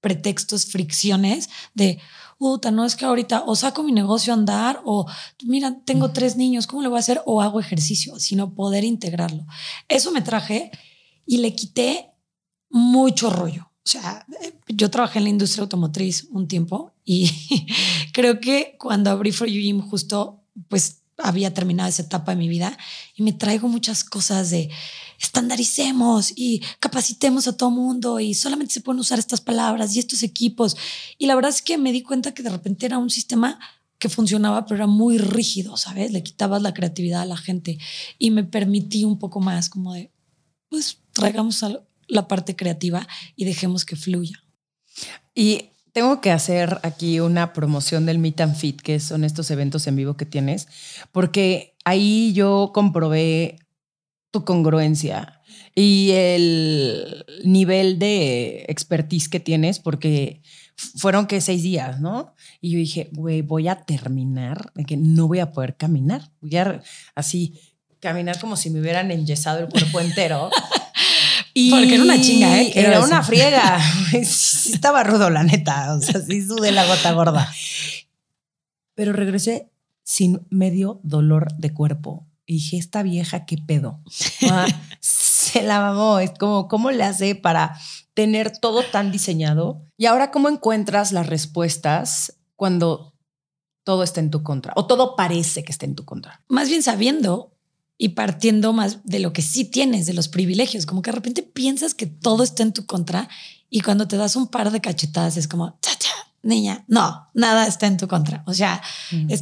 pretextos, fricciones de, puta, no es que ahorita o saco mi negocio a andar o, mira, tengo tres niños, ¿cómo lo voy a hacer? O hago ejercicio, sino poder integrarlo. Eso me traje y le quité mucho rollo. O sea, yo trabajé en la industria automotriz un tiempo y [laughs] creo que cuando abrí For You Gym justo, pues había terminado esa etapa de mi vida y me traigo muchas cosas de estandaricemos y capacitemos a todo mundo y solamente se pueden usar estas palabras y estos equipos. Y la verdad es que me di cuenta que de repente era un sistema que funcionaba, pero era muy rígido, ¿sabes? Le quitabas la creatividad a la gente y me permití un poco más como de, pues traigamos a la parte creativa y dejemos que fluya. Y tengo que hacer aquí una promoción del Meet and Fit, que son estos eventos en vivo que tienes, porque ahí yo comprobé tu congruencia y el nivel de expertise que tienes, porque fueron que seis días, ¿no? Y yo dije, güey, voy a terminar de que no voy a poder caminar. Voy a así caminar como si me hubieran enyesado el cuerpo entero. Y [laughs] Porque era una chinga, ¿eh? Era una friega. [laughs] sí, estaba rudo, la neta. O sea, sí sudé la gota gorda. Pero regresé sin medio dolor de cuerpo. Y dije, esta vieja, ¿qué pedo? Ah, [laughs] se la mamó. Es como, ¿cómo le hace para tener todo tan diseñado? Y ahora, ¿cómo encuentras las respuestas cuando todo está en tu contra? O todo parece que está en tu contra. Más bien sabiendo y partiendo más de lo que sí tienes, de los privilegios, como que de repente piensas que todo está en tu contra y cuando te das un par de cachetadas es como, cha, niña, no, nada está en tu contra. O sea, mm.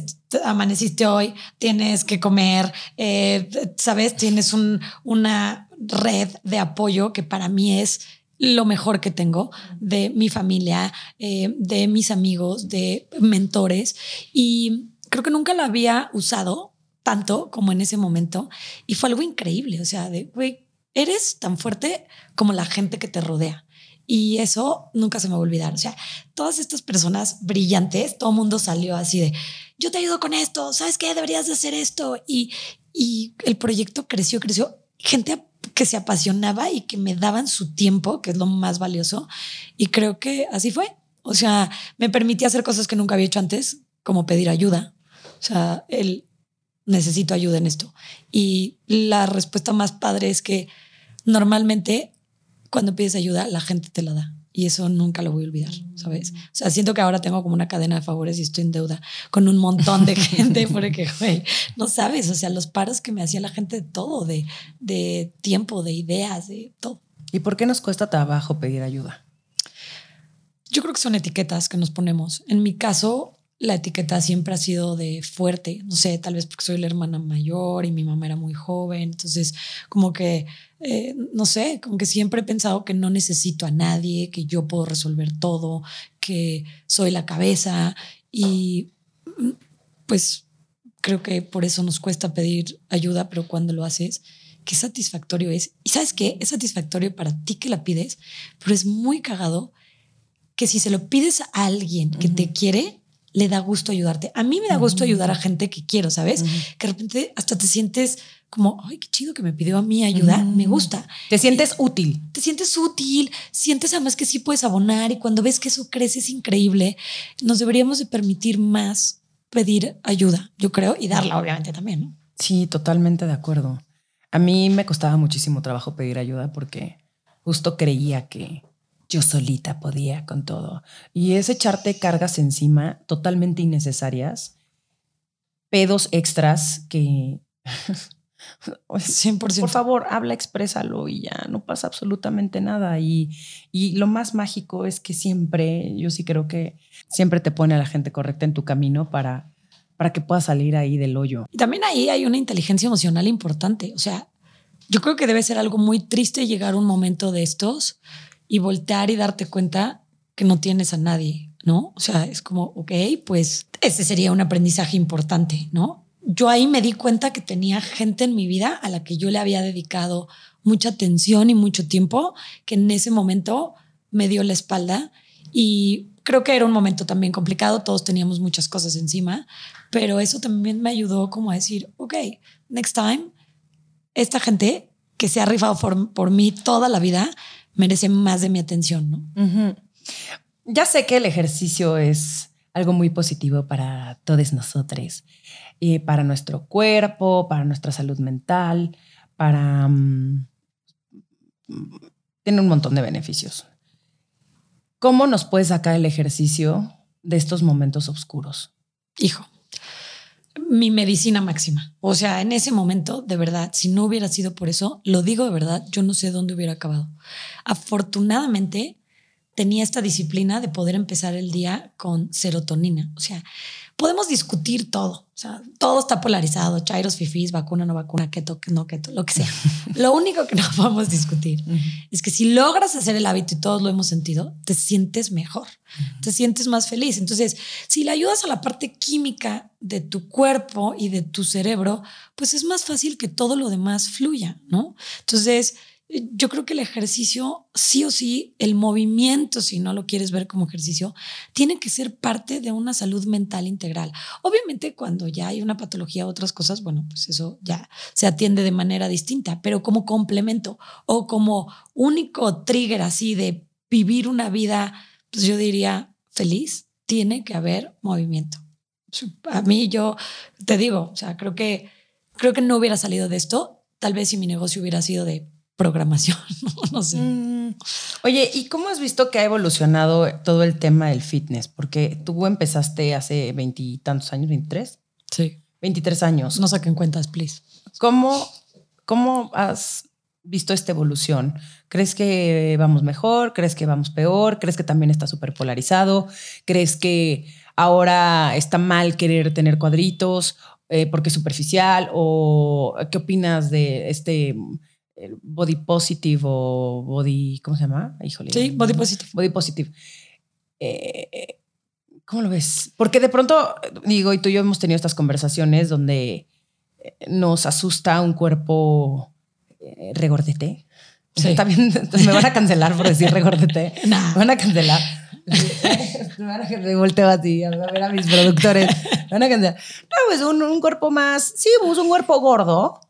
amaneciste hoy, tienes que comer, eh, sabes, tienes un, una red de apoyo que para mí es lo mejor que tengo de mi familia, eh, de mis amigos, de mentores y creo que nunca lo había usado tanto como en ese momento y fue algo increíble, o sea, de, güey, eres tan fuerte como la gente que te rodea. Y eso nunca se me va a olvidar. O sea, todas estas personas brillantes, todo el mundo salió así de, yo te ayudo con esto, ¿sabes qué? Deberías de hacer esto. Y, y el proyecto creció, creció. Gente que se apasionaba y que me daban su tiempo, que es lo más valioso. Y creo que así fue. O sea, me permití hacer cosas que nunca había hecho antes, como pedir ayuda. O sea, el necesito ayuda en esto. Y la respuesta más padre es que normalmente cuando pides ayuda, la gente te la da. y eso nunca lo voy a olvidar, ¿sabes? O sea, siento que ahora tengo como una cadena de favores y estoy en deuda con un montón de [laughs] gente porque, güey, no sabes, o sea, los paros que me hacía la gente de todo, de, de tiempo, de ideas, de todo. ¿Y por qué nos cuesta trabajo pedir ayuda? Yo creo que son etiquetas que nos ponemos. En mi caso, la etiqueta siempre ha sido de fuerte, no sé, tal vez porque soy la hermana mayor y mi mamá era muy joven, entonces como que, eh, no sé, como que siempre he pensado que no necesito a nadie, que yo puedo resolver todo, que soy la cabeza y pues creo que por eso nos cuesta pedir ayuda, pero cuando lo haces, qué satisfactorio es. Y sabes qué, es satisfactorio para ti que la pides, pero es muy cagado que si se lo pides a alguien que te quiere, le da gusto ayudarte. A mí me da gusto ayudar a gente que quiero, ¿sabes? Que de repente hasta te sientes como, ay, qué chido que me pidió a mí ayuda, me gusta. Te sientes útil. Te sientes útil, sientes además que sí puedes abonar y cuando ves que eso crece es increíble. Nos deberíamos de permitir más pedir ayuda, yo creo, y darla obviamente también, ¿no? Sí, totalmente de acuerdo. A mí me costaba muchísimo trabajo pedir ayuda porque justo creía que yo solita podía con todo. Y es echarte cargas encima totalmente innecesarias, pedos extras que... [laughs] 100%. Por favor, habla, exprésalo y ya, no pasa absolutamente nada. Y, y lo más mágico es que siempre, yo sí creo que siempre te pone a la gente correcta en tu camino para, para que puedas salir ahí del hoyo. Y también ahí hay una inteligencia emocional importante. O sea, yo creo que debe ser algo muy triste llegar a un momento de estos y voltear y darte cuenta que no tienes a nadie, ¿no? O sea, es como, ok, pues ese sería un aprendizaje importante, ¿no? Yo ahí me di cuenta que tenía gente en mi vida a la que yo le había dedicado mucha atención y mucho tiempo, que en ese momento me dio la espalda y creo que era un momento también complicado, todos teníamos muchas cosas encima, pero eso también me ayudó como a decir, ok, next time, esta gente que se ha rifado por, por mí toda la vida, merece más de mi atención, ¿no? Ya sé que el ejercicio es algo muy positivo para todos nosotros, y para nuestro cuerpo, para nuestra salud mental, para... Mm, tiene un montón de beneficios. ¿Cómo nos puede sacar el ejercicio de estos momentos oscuros? Hijo, mi medicina máxima. O sea, en ese momento, de verdad, si no hubiera sido por eso, lo digo de verdad, yo no sé dónde hubiera acabado. Afortunadamente, tenía esta disciplina de poder empezar el día con serotonina. O sea, podemos discutir todo. O sea, todo está polarizado, chairos, fifís, vacuna, no vacuna, keto, no keto, lo que sea. [laughs] lo único que no podemos discutir es que si logras hacer el hábito y todos lo hemos sentido, te sientes mejor, te sientes más feliz. Entonces, si le ayudas a la parte química de tu cuerpo y de tu cerebro, pues es más fácil que todo lo demás fluya, ¿no? Entonces, yo creo que el ejercicio, sí o sí, el movimiento, si no lo quieres ver como ejercicio, tiene que ser parte de una salud mental integral. Obviamente, cuando ya hay una patología o otras cosas, bueno, pues eso ya se atiende de manera distinta, pero como complemento o como único trigger así de vivir una vida, pues yo diría feliz, tiene que haber movimiento. A mí yo te digo, o sea, creo que creo que no hubiera salido de esto, tal vez si mi negocio hubiera sido de programación, [laughs] no, sé. Mm. Oye, ¿y cómo has visto que ha evolucionado todo el tema del fitness? Porque tú empezaste hace veintitantos años, 23. Sí. 23 años. No saquen cuentas, please. ¿Cómo, ¿Cómo has visto esta evolución? ¿Crees que vamos mejor? ¿Crees que vamos peor? ¿Crees que también está súper polarizado? ¿Crees que ahora está mal querer tener cuadritos eh, porque es superficial? ¿O qué opinas de este body positive o body, ¿cómo se llama? Híjole. Sí, body positive. Body positive. Eh, ¿Cómo lo ves? Porque de pronto, digo, y tú y yo hemos tenido estas conversaciones donde eh, nos asusta un cuerpo eh, regordete. Sí. Me van a cancelar por decir regordete. [laughs] [laughs] Me van a cancelar. me van a volteo a ti, a ver a mis productores. Me van a cancelar. No, pues un, un cuerpo más, sí, pues un cuerpo gordo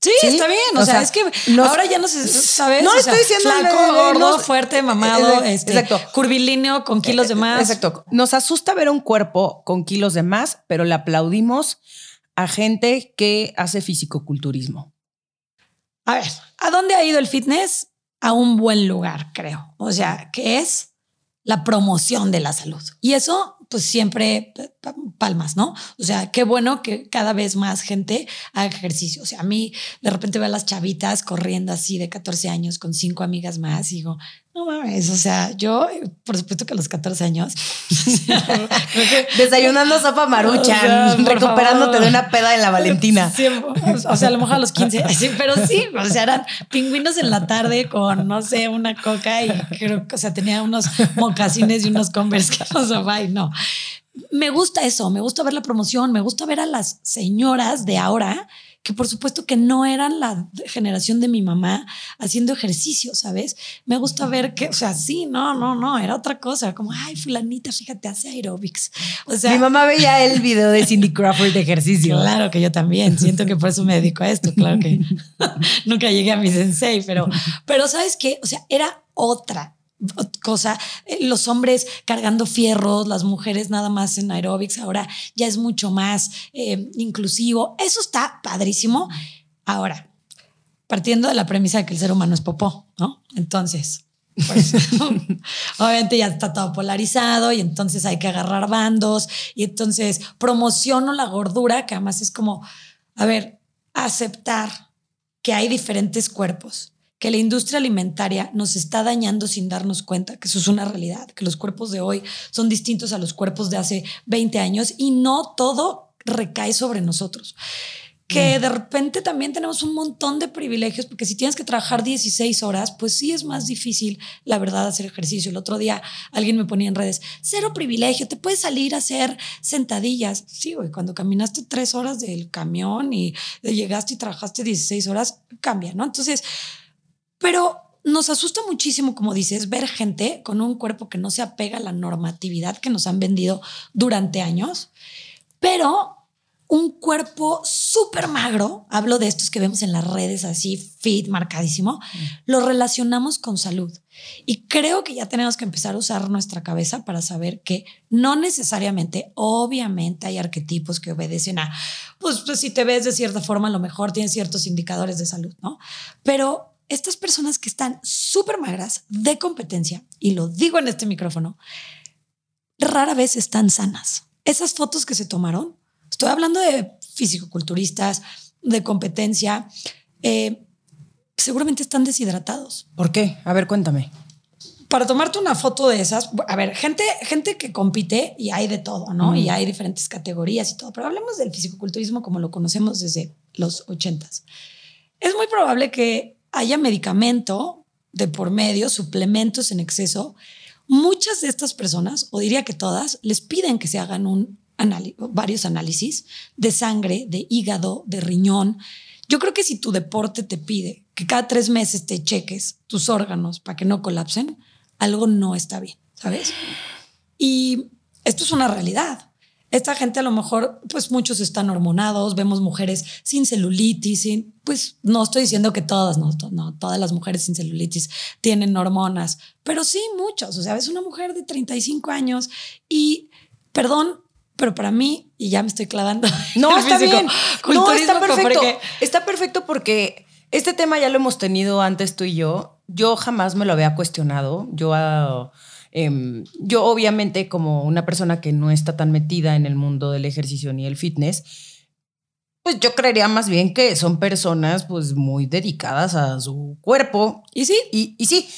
Sí, está bien. O, sea, es que ahora ya no se sabe. No estoy diciendo flaco, gordo, fuerte, mamado, este, exacto. curvilíneo con kilos de más. Exacto. Nos asusta ver un cuerpo con kilos de más, pero le aplaudimos a gente que hace fisicoculturismo. A ver, ¿a dónde ha ido el fitness? a un buen lugar, creo. O sea, que es la promoción de la salud. Y eso, pues siempre palmas, ¿no? O sea, qué bueno que cada vez más gente haga ejercicio. O sea, a mí de repente veo a las chavitas corriendo así de 14 años con cinco amigas más y digo, no mames, o sea, yo, por supuesto que a los 14 años, [laughs] desayunando sopa maruchan, recuperándote de una peda en la Valentina. o sea, a lo mejor a los 15, [laughs] pero sí, o sea, eran pingüinos en la tarde con, no sé, una coca y creo que, o sea, tenía unos mocasines y unos converse que no se no. Me gusta eso, me gusta ver la promoción, me gusta ver a las señoras de ahora que por supuesto que no eran la generación de mi mamá haciendo ejercicio, ¿sabes? Me gusta ver que, o sea, sí, no, no, no, era otra cosa, como, ay, fulanita, fíjate, hace aerobics. O sea, mi mamá veía el video de Cindy Crawford de ejercicio. Claro que yo también, siento que por eso me dedico a esto, claro que [laughs] nunca llegué a mi sensei, pero, pero ¿sabes qué? O sea, era otra, cosa, eh, los hombres cargando fierros, las mujeres nada más en aerobics, ahora ya es mucho más eh, inclusivo. Eso está padrísimo. Ahora, partiendo de la premisa de que el ser humano es popó, ¿no? Entonces, pues, [laughs] obviamente ya está todo polarizado y entonces hay que agarrar bandos y entonces promociono la gordura, que además es como, a ver, aceptar que hay diferentes cuerpos que la industria alimentaria nos está dañando sin darnos cuenta, que eso es una realidad, que los cuerpos de hoy son distintos a los cuerpos de hace 20 años y no todo recae sobre nosotros. Que mm. de repente también tenemos un montón de privilegios, porque si tienes que trabajar 16 horas, pues sí es más difícil, la verdad, hacer ejercicio. El otro día alguien me ponía en redes, cero privilegio, te puedes salir a hacer sentadillas. Sí, güey, cuando caminaste tres horas del camión y llegaste y trabajaste 16 horas, cambia, ¿no? Entonces, pero nos asusta muchísimo, como dices, ver gente con un cuerpo que no se apega a la normatividad que nos han vendido durante años, pero un cuerpo súper magro, hablo de estos que vemos en las redes así, fit, marcadísimo, lo relacionamos con salud. Y creo que ya tenemos que empezar a usar nuestra cabeza para saber que no necesariamente, obviamente hay arquetipos que obedecen a, pues, pues si te ves de cierta forma, a lo mejor tienes ciertos indicadores de salud, ¿no? Pero estas personas que están súper magras de competencia, y lo digo en este micrófono, rara vez están sanas. Esas fotos que se tomaron, estoy hablando de fisicoculturistas, de competencia, eh, seguramente están deshidratados. ¿Por qué? A ver, cuéntame. Para tomarte una foto de esas, a ver, gente, gente que compite y hay de todo, ¿no? Y hay diferentes categorías y todo, pero hablemos del fisicoculturismo como lo conocemos desde los ochentas. Es muy probable que haya medicamento de por medio, suplementos en exceso, muchas de estas personas, o diría que todas, les piden que se hagan un varios análisis de sangre, de hígado, de riñón. Yo creo que si tu deporte te pide que cada tres meses te cheques tus órganos para que no colapsen, algo no está bien, ¿sabes? Y esto es una realidad. Esta gente a lo mejor, pues muchos están hormonados, vemos mujeres sin celulitis, sin, pues no estoy diciendo que todas, no, no, todas las mujeres sin celulitis tienen hormonas, pero sí muchos. O sea, es una mujer de 35 años y, perdón, pero para mí, y ya me estoy clavando. [laughs] No, está bien. No, está perfecto. Está perfecto porque este tema ya lo hemos tenido antes tú y yo. Yo jamás me lo había cuestionado. Yo... Uh, Em, yo obviamente como una persona que no está tan metida en el mundo del ejercicio ni el fitness, pues yo creería más bien que son personas pues muy dedicadas a su cuerpo. Y sí. Y, y sí,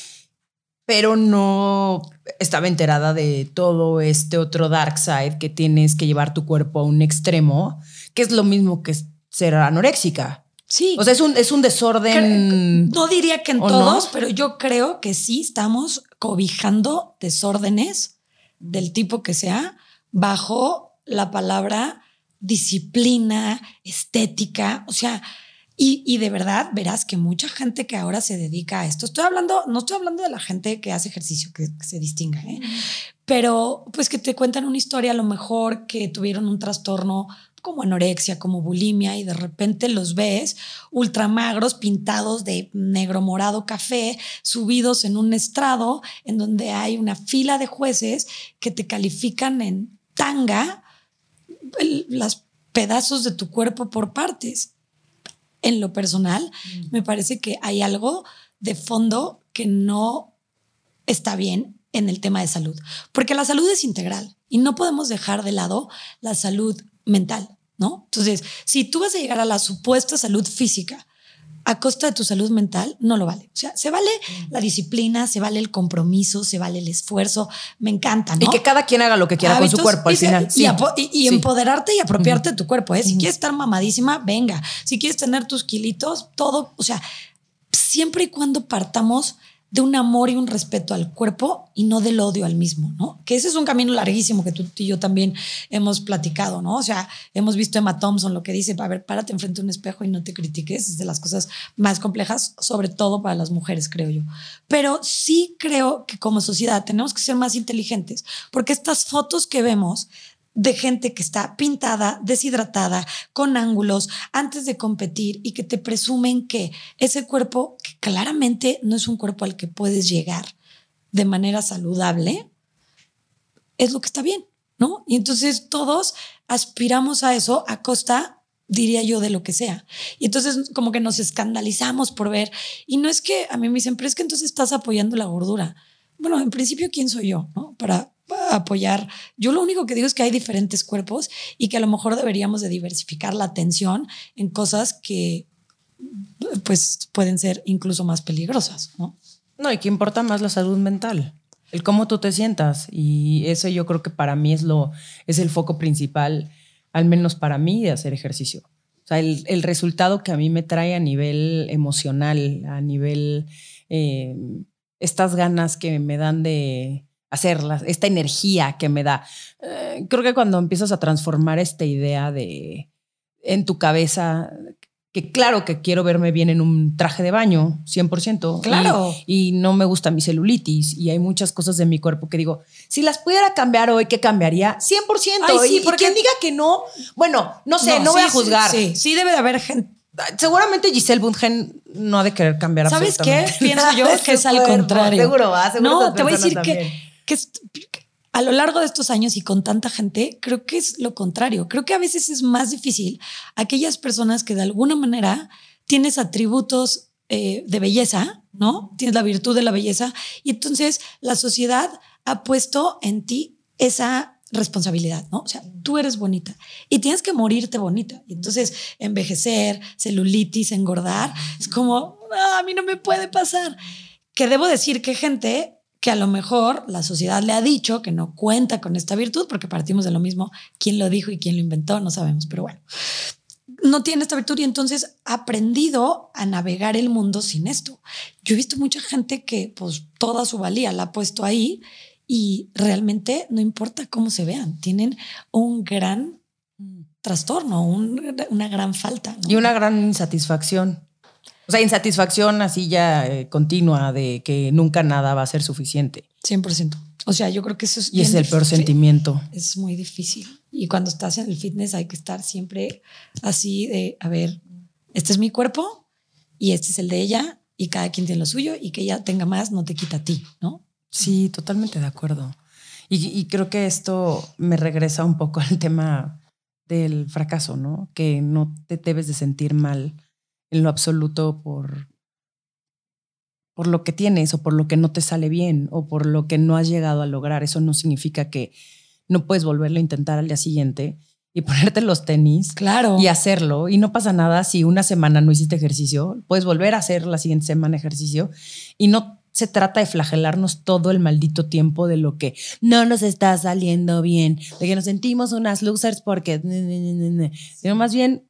pero no estaba enterada de todo este otro dark side que tienes que llevar tu cuerpo a un extremo, que es lo mismo que ser anoréxica. Sí. O sea, es un, es un desorden. no diría que en todos, pero yo creo que sí estamos cobijando desórdenes del tipo que sea bajo la palabra disciplina, estética. O sea, y, de verdad verás que mucha gente que ahora se dedica a esto, estoy hablando, no estoy hablando de la gente que hace ejercicio, que, se distinga, ¿eh? pero pues que te cuentan una historia a lo mejor que tuvieron un trastorno como anorexia, como bulimia, y de repente los ves ultramagros, pintados de negro, morado, café, subidos en un estrado en donde hay una fila de jueces que te califican en tanga los pedazos de tu cuerpo por partes. En lo personal, mm. me parece que hay algo de fondo que no está bien en el tema de salud, porque la salud es integral y no podemos dejar de lado la salud mental, ¿no? Entonces, si tú vas a llegar a la supuesta salud física a costa de tu salud mental, no lo vale. O sea, se vale la disciplina, se vale el compromiso, se vale el esfuerzo, me encanta, ¿no? Y que cada quien haga lo que quiera con su cuerpo al y, final. Y, empoderarte y apropiarte de tu cuerpo, ¿eh? Si quieres estar mamadísima, venga. Si quieres tener tus kilitos, todo, o sea, siempre y cuando partamos de un amor y un respeto al cuerpo y no del odio al mismo, ¿no? Que ese es un camino larguísimo que tú y yo también hemos platicado, ¿no? O sea, hemos visto Emma Thompson lo que dice, a ver, párate enfrente de un espejo y no te critiques, es de las cosas más complejas, sobre todo para las mujeres, creo yo. Pero sí creo que como sociedad tenemos que ser más inteligentes, porque estas fotos que vemos de gente que está pintada, deshidratada, con ángulos, antes de competir y que te presumen que ese cuerpo, que claramente no es un cuerpo al que puedes llegar de manera saludable, es lo que está bien, ¿no? Y entonces todos aspiramos a eso a costa diría yo, de lo que sea. Y entonces como que nos escandalizamos por ver. Y no es que a mí me dicen, pero es que entonces estás apoyando la gordura. Bueno, en principio, ¿quién soy yo? ¿no? Para apoyar. Yo lo único que digo es que hay diferentes cuerpos y que a lo mejor deberíamos de diversificar la atención en cosas que pues pueden ser incluso más peligrosas, ¿no? No, y que importa más la salud mental, el cómo tú te sientas y eso yo creo que para mí es lo es el foco principal, al menos para mí de hacer ejercicio. O sea, el, el resultado que a mí me trae a nivel emocional, a nivel eh, estas ganas que me dan de hacerlas, esta energía que me da. Eh, creo que cuando empiezas a transformar esta idea de en tu cabeza, que claro que quiero verme bien en un traje de baño, 100%. Claro. Y, no me gusta mi celulitis y hay muchas cosas de mi cuerpo que digo, si las pudiera cambiar hoy, ¿qué cambiaría? 100%. sí, y, porque quien diga que no, bueno, no sé, no, voy a juzgar. Sí, sí, debe de haber gente Seguramente Giselle Bundchen no ha de querer cambiar ¿Sabes qué? Pienso yo que es al contrario. Seguro, va, seguro No, te voy a decir que que a lo largo de estos años y con tanta gente, creo que es lo contrario. Creo que a veces es más difícil aquellas personas que de alguna manera tienes atributos eh, de belleza, ¿no? Tienes la virtud de la belleza y entonces la sociedad ha puesto en ti esa responsabilidad, ¿no? O sea, tú eres bonita y tienes que morirte bonita. Y entonces envejecer, celulitis, engordar, es como, a mí no me puede pasar. Que debo decir que gente que a lo mejor la sociedad le ha dicho que no cuenta con esta virtud, porque partimos de lo mismo, quién lo dijo y quién lo inventó, no sabemos, pero bueno, no tiene esta virtud y entonces ha aprendido a navegar el mundo sin esto. Yo he visto mucha gente que pues toda su valía la ha puesto ahí y realmente no importa cómo se vean, tienen un gran trastorno, una gran falta. Y una gran insatisfacción. O sea, insatisfacción así ya eh, continua de que nunca nada va a ser suficiente. 100%. O sea, yo creo que eso es... Y es el peor sentimiento. Es muy difícil. Y cuando estás en el fitness hay que estar siempre así de, a ver, este es mi cuerpo y este es el de ella y cada quien tiene lo suyo y que ella tenga más no te quita a ti, ¿no? Sí, totalmente de acuerdo. Y, y creo que esto me regresa un poco al tema del fracaso, ¿no? Que no te debes de sentir mal en lo absoluto por, por lo que tienes o por lo que no te sale bien o por lo que no has llegado a lograr. Eso no significa que no puedes volverlo a intentar al día siguiente y [laughs] ponerte los tenis claro. y hacerlo. Y no pasa nada si una semana no hiciste ejercicio, puedes volver a hacer la siguiente semana ejercicio y no se trata de flagelarnos todo el maldito tiempo de lo que no nos está saliendo bien, de que nos sentimos unas losers porque, sino más bien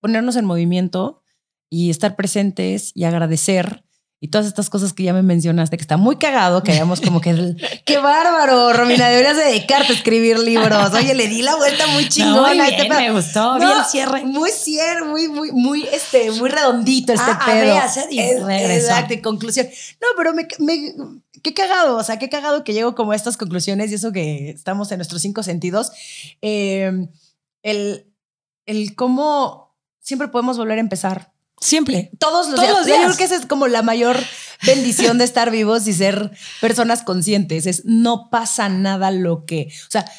ponernos en movimiento y estar presentes y agradecer y todas estas cosas que ya me mencionaste, que está muy cagado, que hayamos como que, [laughs] qué bárbaro, Romina, deberías dedicarte a escribir libros. Oye, le di la vuelta muy chingona. este me gustó, bien cierre. Muy cierre, muy, muy, muy, este, muy redondito este ah, pedo. exacto, y conclusión. No, pero me, me, qué cagado, o sea, qué cagado que llego como a estas conclusiones y eso que estamos en nuestros cinco sentidos. Eh, el, el cómo siempre podemos volver a empezar. Siempre. Todos los días. Yo creo que esa es como la mayor bendición de estar vivos y ser personas conscientes. Es no pasa nada lo que, o sea,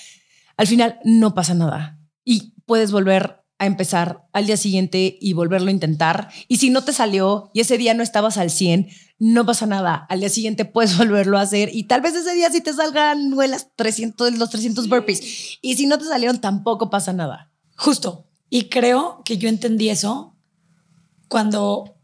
al final no pasa nada y puedes volver a empezar al día siguiente y volverlo a intentar. Y si no te salió y ese día no estabas al 100, no pasa nada. Al día siguiente puedes [laughs] volverlo a hacer y tal vez ese día sí te salgan las 300, los 300 burpees. Y si no te salieron, tampoco pasa nada. Justo. Y creo que yo entendí eso cuando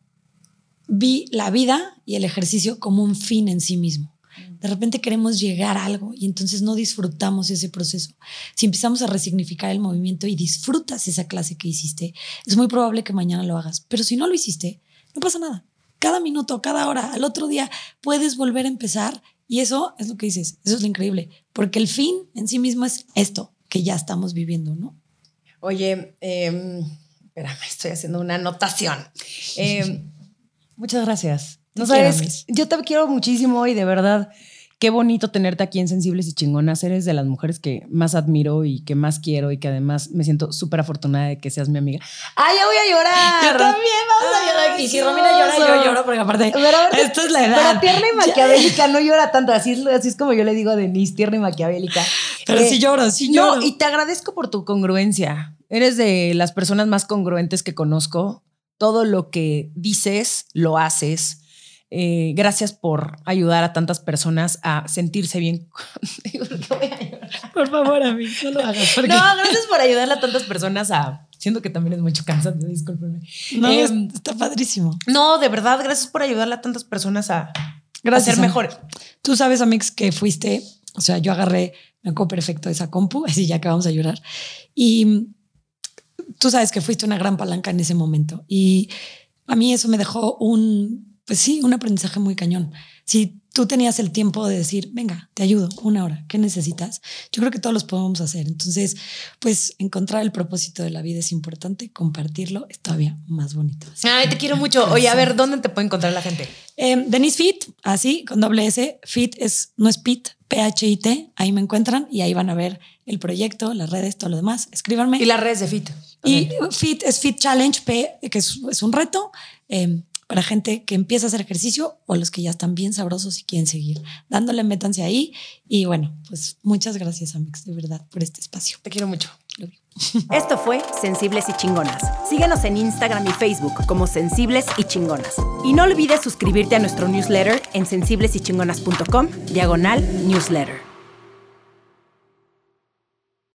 vi la vida y el ejercicio como un fin en sí mismo. De repente queremos llegar a algo y entonces no disfrutamos ese proceso. Si empezamos a resignificar el movimiento y disfrutas esa clase que hiciste, es muy probable que mañana lo hagas. Pero si no lo hiciste, no pasa nada. Cada minuto, cada hora, al otro día puedes volver a empezar y eso es lo que dices. Eso es lo increíble, porque el fin en sí mismo es esto que ya estamos viviendo, ¿no? Oye, eh, espérame, estoy haciendo una anotación. Em, [laughs] muchas gracias. No sabes, yo te quiero muchísimo y de verdad, qué bonito tenerte aquí en Sensibles y Chingonas. Eres de las mujeres que más admiro y que más quiero y que además me siento súper afortunada de que seas mi amiga. ¡Ay, ya voy a llorar! Yo también, vamos a llorar. Y si Romina llora, yo lloro, porque aparte, esto es la edad. Pero tierna y [laughs] maquiavélica no llora tanto. Así es, así es como yo le digo a Denise, tierna y maquiavélica. Pero sí lloro, sí lloro. No, y te agradezco por tu congruencia. Eres de las personas más congruentes que conozco. Todo lo que dices, lo haces eh, gracias por ayudar a tantas personas a sentirse bien. [laughs] por favor, a mí, no lo hagas. No, gracias por ayudar a tantas personas a. Siento que también es mucho cansado, discúlpenme. No, em, está padrísimo. No, de verdad, gracias por ayudarle a tantas personas a, gracias, ser mejor. Tú sabes, Amix, que fuiste, o sea, yo agarré, me perfecto esa compu, [laughs] así ya que vamos a llorar. Y tú sabes que fuiste una gran palanca en ese momento. Y a mí eso me dejó un pues sí, un aprendizaje muy cañón. Si tú tenías el tiempo de decir, venga, te ayudo una hora, ¿qué necesitas? Yo creo que todos los podemos hacer. Entonces, pues encontrar el propósito de la vida es importante, compartirlo es todavía más bonito. Ay, te quiero mucho. Oye, a ver, ¿dónde te puede encontrar la gente? Eh, Denise Fit, así, con doble S. Fit es, no es Pit, P-H-I-T. Ahí me encuentran y ahí van a ver el proyecto, las redes, todo lo demás. Escríbanme. Y las redes de Fit. Y Fit es Fit Challenge P, que es, es un reto. Eh, para gente que empieza a hacer ejercicio o los que ya están bien sabrosos y quieren seguir. Dándole, métanse ahí. Y bueno, pues muchas gracias, Amix, de verdad, por este espacio. Te quiero mucho. Esto fue Sensibles y Chingonas. Síguenos en Instagram y Facebook como Sensibles y Chingonas. Y no olvides suscribirte a nuestro newsletter en sensiblesychingonas.com, diagonal newsletter.